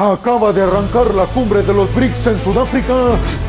Acaba de arrancar la cumbre de los BRICS en Sudáfrica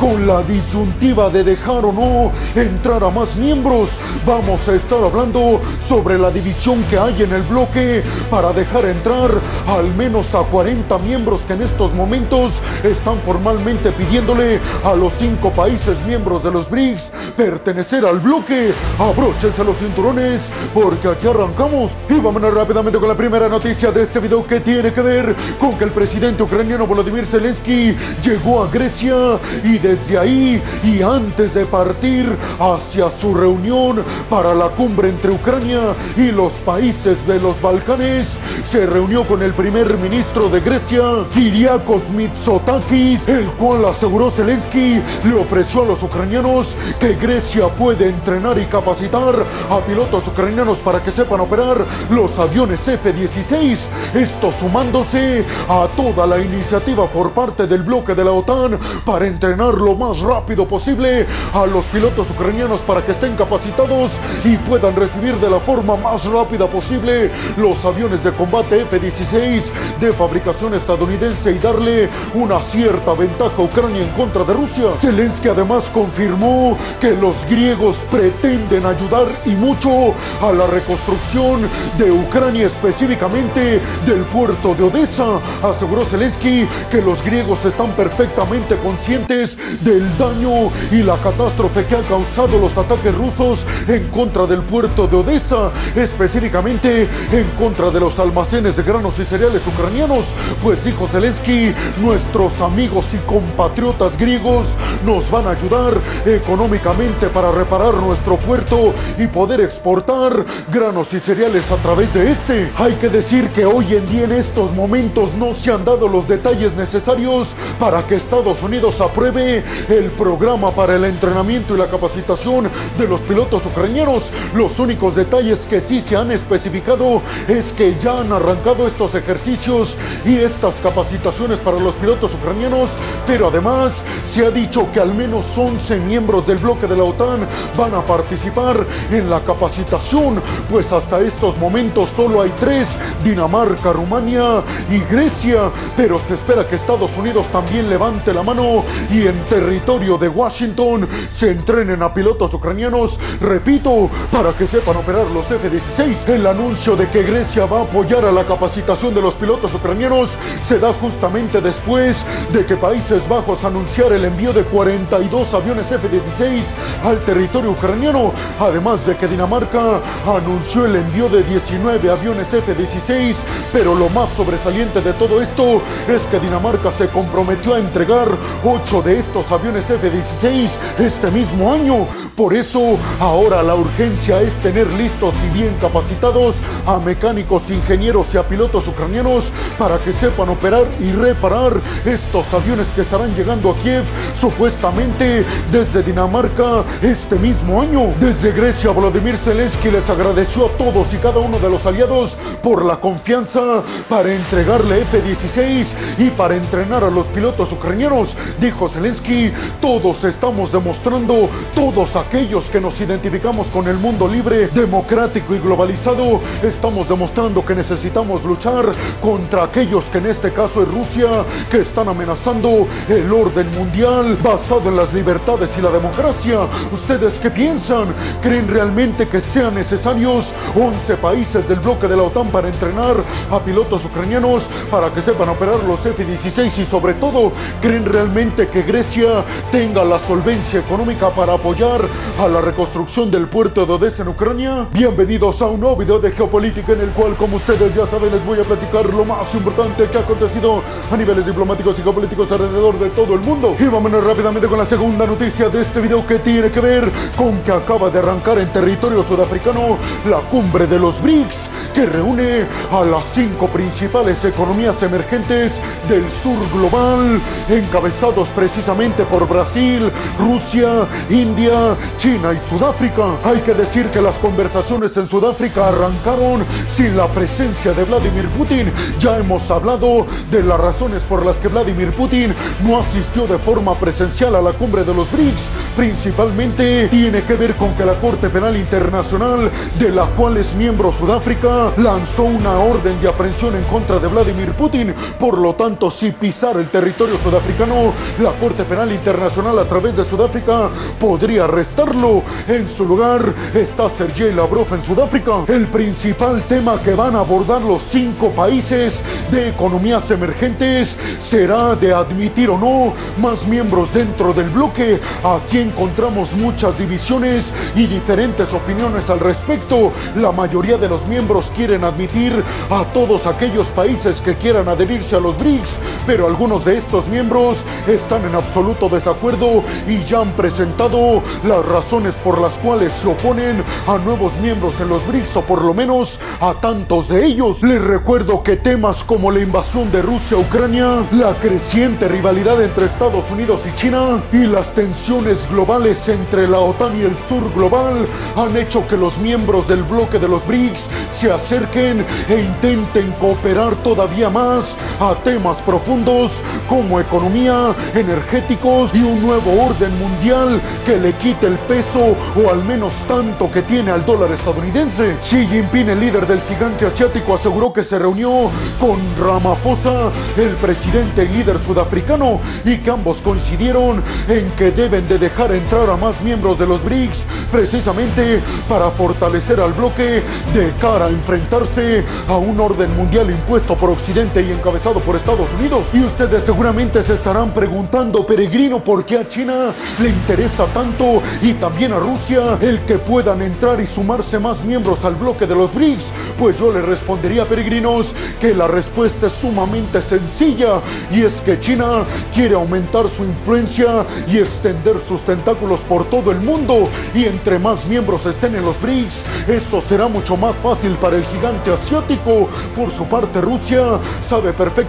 con la disyuntiva de dejar o no entrar a más miembros. Vamos a estar hablando sobre la división que hay en el bloque para dejar entrar al menos a 40 miembros que en estos momentos están formalmente pidiéndole a los cinco países miembros de los BRICS pertenecer al bloque. Abróchense los cinturones porque aquí arrancamos. Y vámonos rápidamente con la primera noticia de este video que tiene que ver con que el presidente ucraniano Volodymyr Zelensky llegó a Grecia y desde ahí y antes de partir hacia su reunión para la cumbre entre Ucrania y los países de los Balcanes, se reunió con el primer ministro de Grecia, Kyriakos Mitsotakis, el cual aseguró Zelensky le ofreció a los ucranianos que Grecia puede entrenar y capacitar a pilotos ucranianos para que sepan operar los aviones F-16, esto sumándose a toda la iniciativa por parte del bloque de la OTAN para entrenar lo más rápido posible a los pilotos ucranianos para que estén capacitados y puedan recibir de la forma más rápida posible los aviones de combate F-16 de fabricación estadounidense y darle una cierta ventaja a Ucrania en contra de Rusia. Zelensky además confirmó que los griegos pretenden ayudar y mucho a la reconstrucción de Ucrania específicamente del puerto de Odessa. Aseguró Zelensky Que los griegos están perfectamente conscientes del daño y la catástrofe que han causado los ataques rusos en contra del puerto de Odessa, específicamente en contra de los almacenes de granos y cereales ucranianos, pues dijo Zelensky, nuestros amigos y compatriotas griegos nos van a ayudar económicamente para reparar nuestro puerto y poder exportar granos y cereales a través de este. Hay que decir que hoy en día en estos momentos no se han dado los detalles necesarios para que Estados Unidos apruebe el programa para el entrenamiento y la capacitación de los pilotos ucranianos. Los únicos detalles que sí se han especificado es que ya han arrancado estos ejercicios y estas capacitaciones para los pilotos ucranianos, pero además se ha dicho que al menos 11 miembros del bloque de la OTAN van a participar en la capacitación, pues hasta estos momentos solo hay tres, Dinamarca, Rumania y Grecia, pero se espera que Estados Unidos también levante la mano y en territorio de Washington se entrenen a pilotos ucranianos, repito, para que sepan operar los F-16. El anuncio de que Grecia va a apoyar a la capacitación de los pilotos ucranianos se da justamente después de que Países Bajos anunciara el envío de 42 aviones F-16 al territorio ucraniano, además de que Dinamarca anunció el envío de 19 aviones F-16, pero lo más sobresaliente de todo esto es que Dinamarca se comprometió a entregar 8 de estos aviones F-16 este mismo año. Por eso ahora la urgencia es tener listos y bien capacitados a mecánicos, ingenieros y a pilotos ucranianos para que sepan operar y reparar estos aviones que estarán llegando a Kiev supuestamente desde Dinamarca este mismo año. Desde Grecia, Volodymyr Zelensky les agradeció a todos y cada uno de los aliados por la confianza para entregarle F-16 y para entrenar a los pilotos ucranianos. Dijo Zelensky, todos estamos demostrando, todos aquellos que nos identificamos con el mundo libre, democrático y globalizado, estamos demostrando que necesitamos luchar contra aquellos que en este caso es Rusia, que están amenazando el orden mundial basado en las libertades y la democracia. ¿Ustedes qué piensan? ¿Creen realmente que sean necesarios 11 países del bloque de la OTAN para entrenar a pilotos ucranianos para que sepan los F-16 y sobre todo, ¿creen realmente que Grecia tenga la solvencia económica para apoyar a la reconstrucción del puerto de Odessa en Ucrania? Bienvenidos a un nuevo video de geopolítica en el cual, como ustedes ya saben, les voy a platicar lo más importante que ha acontecido a niveles diplomáticos y geopolíticos alrededor de todo el mundo. Y vámonos rápidamente con la segunda noticia de este video que tiene que ver con que acaba de arrancar en territorio sudafricano la cumbre de los BRICS que reúne a las cinco principales economías emergentes del sur global, encabezados precisamente por Brasil, Rusia, India, China y Sudáfrica. Hay que decir que las conversaciones en Sudáfrica arrancaron sin la presencia de Vladimir Putin. Ya hemos hablado de las razones por las que Vladimir Putin no asistió de forma presencial a la cumbre de los BRICS. Principalmente tiene que ver con que la Corte Penal Internacional, de la cual es miembro Sudáfrica, lanzó una orden de aprehensión en contra de Vladimir Putin Por lo tanto, si pisar el territorio sudafricano, la Corte Penal Internacional a través de Sudáfrica podría arrestarlo. En su lugar está Sergei Lavrov en Sudáfrica. El principal tema que van a abordar los cinco países de economías emergentes será de admitir o no más miembros dentro del bloque. Aquí encontramos muchas divisiones y diferentes opiniones al respecto. La mayoría de los miembros quieren admitir a todos aquellos países que quieran adherirse a los BRICS, pero algunos de estos miembros están en absoluto desacuerdo y ya han presentado las razones por las cuales se oponen a nuevos miembros en los BRICS o por lo menos a tantos de ellos. Les recuerdo que temas como la invasión de Rusia a Ucrania, la creciente rivalidad entre Estados Unidos y China y las tensiones globales entre la OTAN y el sur global han hecho que los miembros del bloque de los BRICS se acerquen e intenten cooperar todavía más a temas profundos como economía, energéticos y un nuevo orden mundial que le quite el peso o al menos tanto que tiene al dólar estadounidense. Xi Jinping, el líder del gigante asiático, aseguró que se reunió con Ramaphosa, el presidente y líder sudafricano, y que ambos coincidieron en que deben de dejar entrar a más miembros de los BRICS precisamente para fortalecer al bloque de cara a enfrentarse a un orden mundial impuesto por Occidente y encabezado por Estados Unidos. Y ustedes seguramente se estarán preguntando, peregrino, ¿por qué a China le interesa tanto y también a Rusia el que puedan entrar y sumarse más miembros al bloque de los BRICS? Pues yo les respondería, peregrinos, que la respuesta es sumamente sencilla y es que China quiere aumentar su influencia y extender sus tentáculos por todo el mundo y entre más miembros estén en los BRICS, esto será mucho más fácil para el gigante asiático. Por su parte, Rusia sabe perfectamente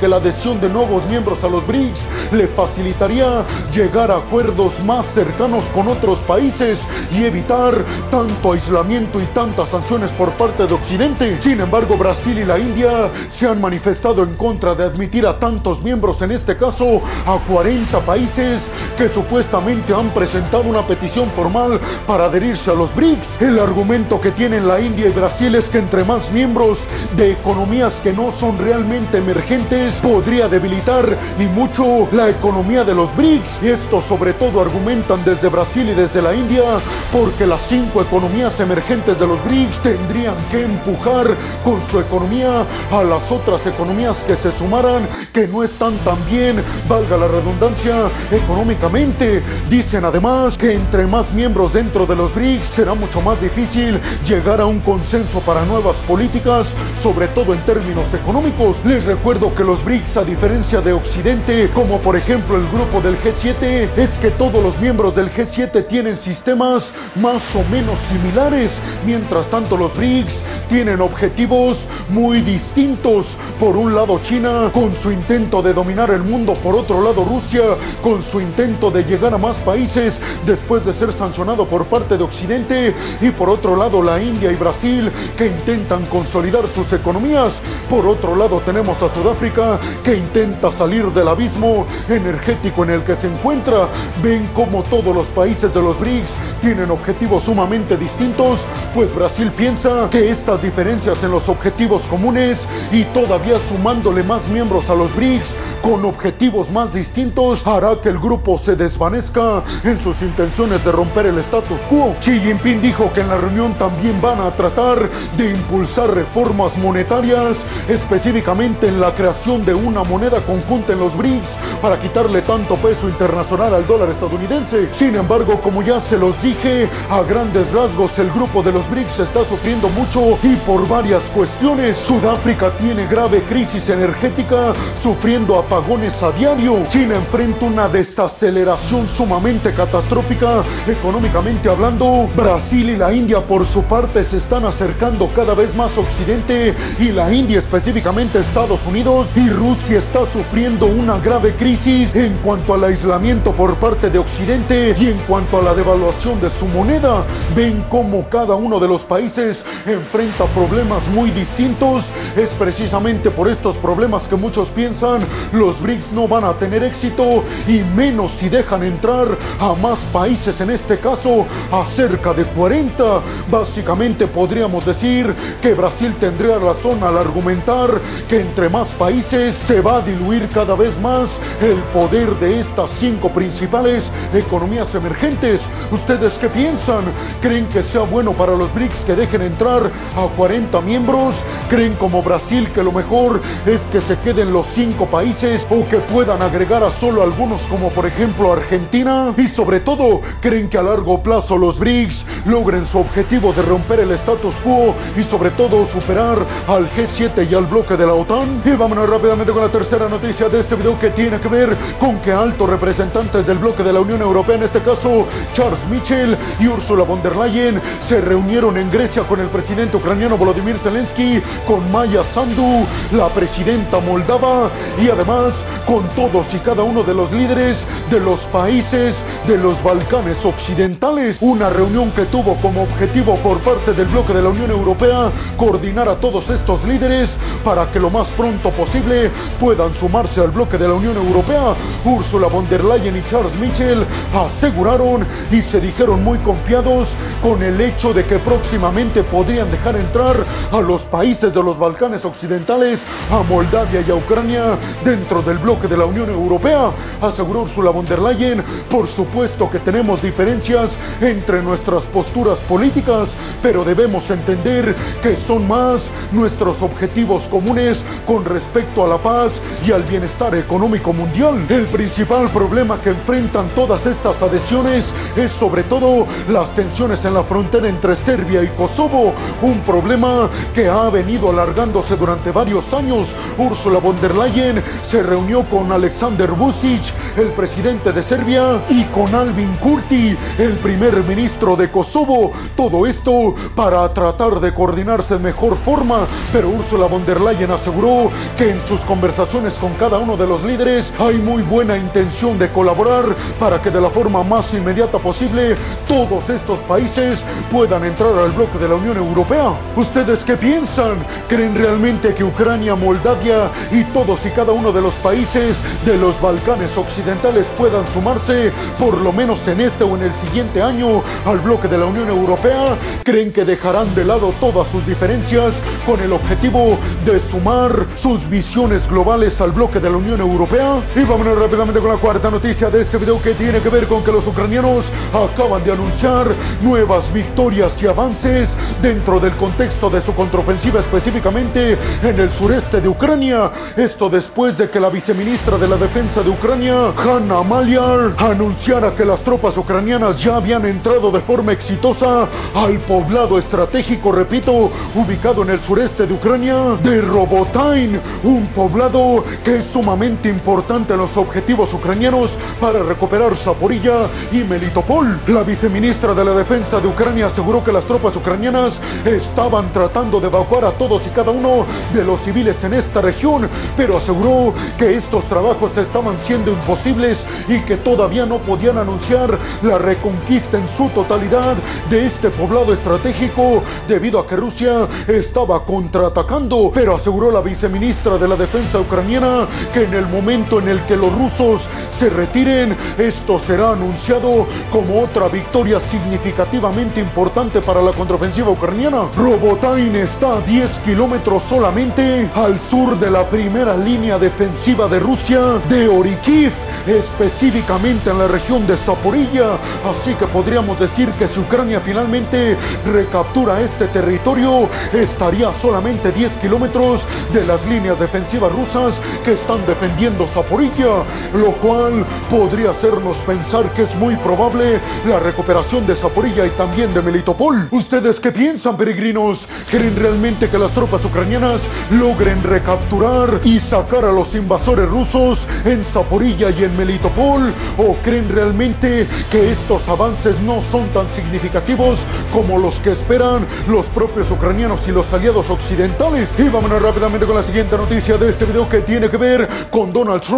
que la adhesión de nuevos miembros a los BRICS le facilitaría llegar a acuerdos más cercanos con otros países y evitar tanto aislamiento y tantas sanciones por parte de Occidente. Sin embargo, Brasil y la India se han manifestado en contra de admitir a tantos miembros, en este caso a 40 países que supuestamente han presentado una petición formal para adherirse a los BRICS. El argumento que tienen la India y Brasil es que entre más miembros de economías que no son realmente emergentes podría debilitar y mucho la economía de los BRICS. Y esto sobre todo argumentan desde Brasil y desde la India porque las cinco economías emergentes de los BRICS tendrían que empujar con su economía a las otras economías que se sumaran que no están tan bien, valga la redundancia, económicamente. Dicen además que entre más miembros dentro de los BRICS será mucho más difícil llegar a un consenso para nuevas políticas, sobre todo en términos económicos. Les recuerdo que los BRICS, a diferencia de Occidente, como por ejemplo el grupo del G7, es que todos los miembros del G7 tienen sistemas más o menos similares, mientras tanto los BRICS tienen objetivos muy distintos. Por un lado China con su intento de dominar el mundo, por otro lado Rusia con su intento de llegar a más países después de ser sancionado por parte de Occidente y por otro lado la India y Brasil que intentan consolidar sus economías. Por otro lado tenemos Sudáfrica que intenta salir del abismo energético en el que se encuentra. Ven como todos los países de los BRICS tienen objetivos sumamente distintos, pues Brasil piensa que estas diferencias en los objetivos comunes y todavía sumándole más miembros a los BRICS con objetivos más distintos hará que el grupo se desvanezca en sus intenciones de romper el status quo. Xi Jinping dijo que en la reunión también van a tratar de impulsar reformas monetarias, específicamente en la creación de una moneda conjunta en los BRICS para quitarle tanto peso internacional al dólar estadounidense. Sin embargo, como ya se los dije, a grandes rasgos el grupo de los BRICS está sufriendo mucho y por varias cuestiones. Sudáfrica tiene grave crisis energética, sufriendo apagones a diario. China enfrenta una desaceleración sumamente catastrófica económicamente hablando. Brasil y la India por su parte se están acercando cada vez más a Occidente y la India específicamente Estados Unidos y Rusia está sufriendo una grave crisis en cuanto al aislamiento por parte de Occidente y en cuanto a la devaluación de su moneda. Ven cómo cada uno de los países enfrenta problemas muy distintos. Es precisamente por estos problemas que muchos piensan los BRICS no van a tener éxito y menos si dejan entrar a más países, en este caso a cerca de 40. Básicamente podríamos decir que Brasil tendría razón al argumentar que entre más países se va a diluir cada vez más el poder de estas cinco principales economías emergentes. ¿Ustedes qué piensan? ¿Creen que sea bueno para los BRICS que dejen entrar a 40 miembros? ¿Creen como Brasil que lo mejor es que se queden los cinco países o que puedan agregar a solo algunos como por ejemplo Argentina? Y sobre todo, ¿creen que a largo plazo los BRICS logren su objetivo de romper el status quo y sobre todo superar al G7 y al bloque de la OTAN? Y vámonos rápidamente con la tercera noticia de este video que tiene ver con que altos representantes del bloque de la Unión Europea, en este caso Charles Michel y Ursula von der Leyen, se reunieron en Grecia con el presidente ucraniano Volodymyr Zelensky, con Maya Sandu, la presidenta moldava y además con todos y cada uno de los líderes de los países de los Balcanes Occidentales. Una reunión que tuvo como objetivo por parte del bloque de la Unión Europea coordinar a todos estos líderes para que lo más pronto posible puedan sumarse al bloque de la Unión Europea. Ursula von der Leyen y Charles Michel aseguraron y se dijeron muy confiados con el hecho de que próximamente podrían dejar entrar a los países de los Balcanes Occidentales, a Moldavia y a Ucrania dentro del bloque de la Unión Europea, aseguró Ursula von der Leyen. Por supuesto que tenemos diferencias entre nuestras posturas políticas, pero debemos entender que son más nuestros objetivos comunes con respecto a la paz y al bienestar económico mundial. El principal problema que enfrentan todas estas adhesiones es sobre todo las tensiones en la frontera entre Serbia y Kosovo, un problema que ha venido alargándose durante varios años. Ursula von der Leyen se reunió con Alexander Vucic, el presidente de Serbia, y con Alvin Kurti, el primer ministro de Kosovo. Todo esto para tratar de coordinarse de mejor forma, pero Ursula von der Leyen aseguró que en sus conversaciones con cada uno de los líderes hay muy buena intención de colaborar para que de la forma más inmediata posible todos estos países puedan entrar al bloque de la Unión Europea. ¿Ustedes qué piensan? ¿Creen realmente que Ucrania, Moldavia y todos y cada uno de los países de los Balcanes occidentales puedan sumarse por lo menos en este o en el siguiente año al bloque de la Unión Europea? ¿Creen que dejarán de lado todas sus diferencias con el objetivo de sumar sus visiones globales al bloque de la Unión Europea? Y vámonos rápidamente con la cuarta noticia de este video que tiene que ver con que los ucranianos acaban de anunciar nuevas victorias y avances dentro del contexto de su contraofensiva específicamente en el sureste de Ucrania. Esto después de que la viceministra de la Defensa de Ucrania, Hanna Maliar, anunciara que las tropas ucranianas ya habían entrado de forma exitosa al poblado estratégico, repito, ubicado en el sureste de Ucrania, de Robotain, un poblado que es sumamente importante en los objetivos ucranianos para recuperar Zaporilla y Melitopol. La viceministra de la Defensa de Ucrania aseguró que las tropas ucranianas estaban tratando de evacuar a todos y cada uno de los civiles en esta región, pero aseguró que estos trabajos estaban siendo imposibles y que todavía no podían anunciar la reconquista en su totalidad de este poblado estratégico debido a que Rusia estaba contraatacando, pero aseguró la viceministra de la Defensa ucraniana que en el momento en el que los rusos se retiren, esto será anunciado como otra victoria significativamente importante para la contraofensiva ucraniana. Robotain está a 10 kilómetros solamente al sur de la primera línea defensiva de Rusia, de Orikiv, específicamente en la región de Zaporilla. Así que podríamos decir que si Ucrania finalmente recaptura este territorio, estaría solamente 10 kilómetros de las líneas defensivas rusas que están defendiendo Zaporilla, lo cual podría hacernos pensar que es muy probable la recuperación de Zaporilla y también de Melitopol. ¿Ustedes qué piensan, peregrinos? ¿Creen realmente que las tropas ucranianas logren recapturar y sacar a los invasores rusos en Zaporilla y en Melitopol? ¿O creen realmente que estos avances no son tan significativos como los que esperan los propios ucranianos y los aliados occidentales? Y vámonos rápidamente con la siguiente noticia de este video que tiene que ver con Donald Trump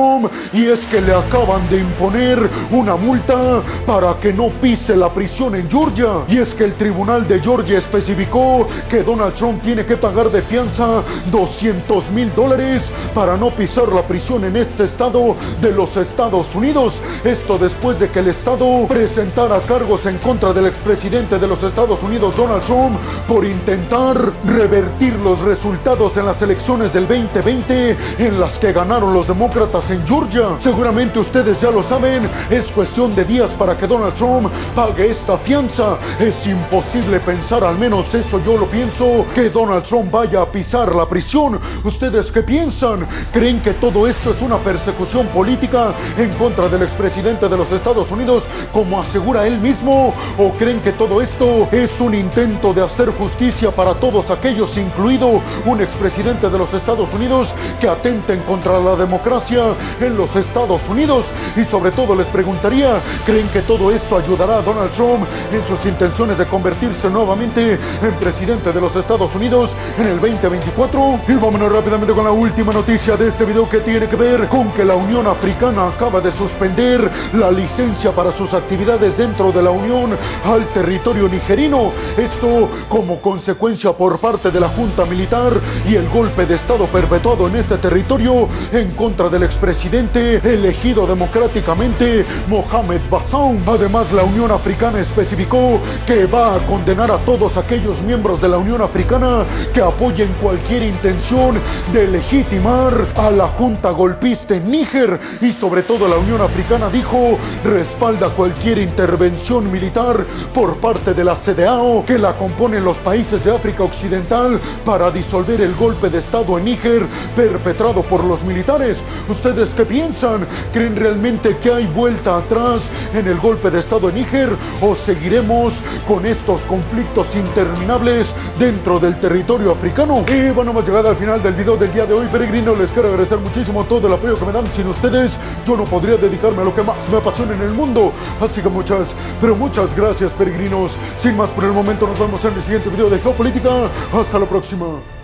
y es que le acaban de imponer una multa para que no pise la prisión en Georgia. Y es que el tribunal de Georgia especificó que Donald Trump tiene que pagar de fianza 200 mil dólares para no pisar la prisión en este estado de los Estados Unidos. Esto después de que el estado presentara cargos en contra del expresidente de los Estados Unidos, Donald Trump, por intentar revertir los resultados en las elecciones del 2020 en las que ganaron los demócratas en Georgia. Seguramente ustedes ya lo saben, es cuestión de días para que Donald Trump pague esta fianza. Es imposible pensar, al menos eso yo lo pienso, que Donald Trump vaya a pisar la prisión. ¿Ustedes qué piensan? ¿Creen que todo esto es una persecución política en contra del expresidente de los Estados Unidos, como asegura él mismo? ¿O creen que todo esto es un intento de hacer justicia para todos aquellos, incluido un expresidente de los Estados Unidos, que atenten contra la democracia en los Estados Unidos? Y sobre todo les preguntaría, ¿creen que todo esto ayudará a Donald Trump en sus intenciones de convertirse nuevamente en presidente de los Estados Unidos en el 2024? Y vámonos rápidamente con la última noticia de este video que tiene que ver con que la Unión Africana acaba de suspender la licencia para sus actividades dentro de la Unión al territorio nigerino. Esto como consecuencia por parte de la Junta Militar y el golpe de Estado perpetuado en este territorio en contra del expresidente elegido democráticamente Mohamed Bazoum. Además, la Unión Africana especificó que va a condenar a todos aquellos miembros de la Unión Africana que apoyen cualquier intención de legitimar a la junta golpista en Níger y sobre todo la Unión Africana dijo respalda cualquier intervención militar por parte de la CDAO que la componen los países de África Occidental para disolver el golpe de Estado en Níger perpetrado por los militares. ¿Ustedes qué piensan? ¿Creen realmente que hay vuelta atrás en el golpe de Estado en Níger o seguiremos con estos conflictos interminables dentro del territorio africano? Y bueno, hemos llegado al final del video del día de hoy, peregrino. Les quiero agradecer muchísimo todo el apoyo que me dan. Sin ustedes, yo no podría dedicarme a lo que más me apasiona en el mundo. Así que muchas, pero muchas gracias, peregrinos. Sin más por el momento, nos vemos en el siguiente video de Geopolítica. Hasta la próxima.